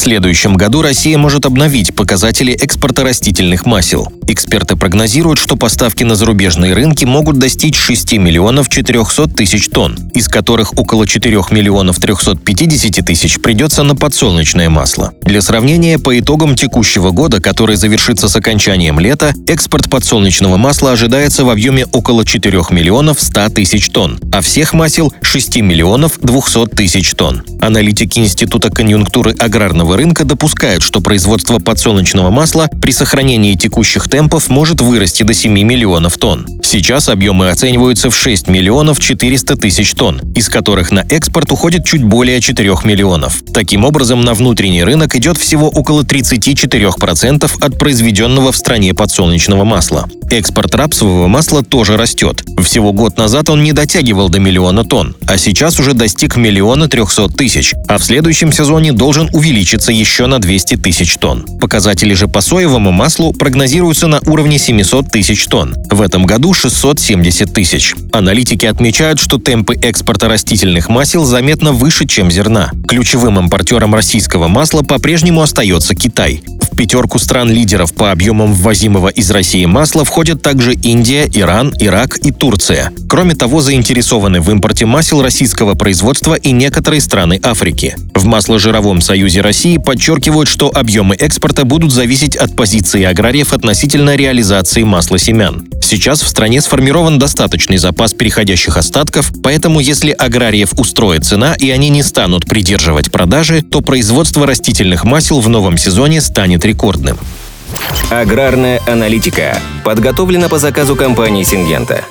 Следующем году Россия может обновить показатели экспорта растительных масел. Эксперты прогнозируют, что поставки на зарубежные рынки могут достичь 6 миллионов 400 тысяч тонн, из которых около 4 миллионов 350 тысяч придется на подсолнечное масло. Для сравнения, по итогам текущего года, который завершится с окончанием лета, экспорт подсолнечного масла ожидается в объеме около 4 миллионов 100 тысяч тонн, а всех масел – 6 миллионов 200 тысяч тонн. Аналитики Института конъюнктуры аграрного рынка допускают, что производство подсолнечного масла при сохранении текущих темпов может вырасти до 7 миллионов тонн. Сейчас объемы оцениваются в 6 миллионов 400 тысяч тонн, из которых на экспорт уходит чуть более 4 миллионов. Таким образом, на внутренний рынок идет всего около 34% от произведенного в стране подсолнечного масла. Экспорт рапсового масла тоже растет. Всего год назад он не дотягивал до миллиона тонн, а сейчас уже достиг миллиона 300 тысяч, а в следующем сезоне должен увеличиться еще на 200 тысяч тонн. Показатели же по соевому маслу прогнозируются на уровне 700 тысяч тонн. В этом году 670 тысяч. Аналитики отмечают, что темпы экспорта растительных масел заметно выше, чем зерна. Ключевым импортером российского масла по-прежнему остается Китай. Пятерку стран-лидеров по объемам ввозимого из России масла входят также Индия, Иран, Ирак и Турция. Кроме того, заинтересованы в импорте масел российского производства и некоторые страны Африки. В масложировом союзе России подчеркивают, что объемы экспорта будут зависеть от позиции аграриев относительно реализации масла семян. Сейчас в стране сформирован достаточный запас переходящих остатков, поэтому если аграриев устроит цена и они не станут придерживать продажи, то производство растительных масел в новом сезоне станет рекордным. Аграрная аналитика подготовлена по заказу компании «Сингента».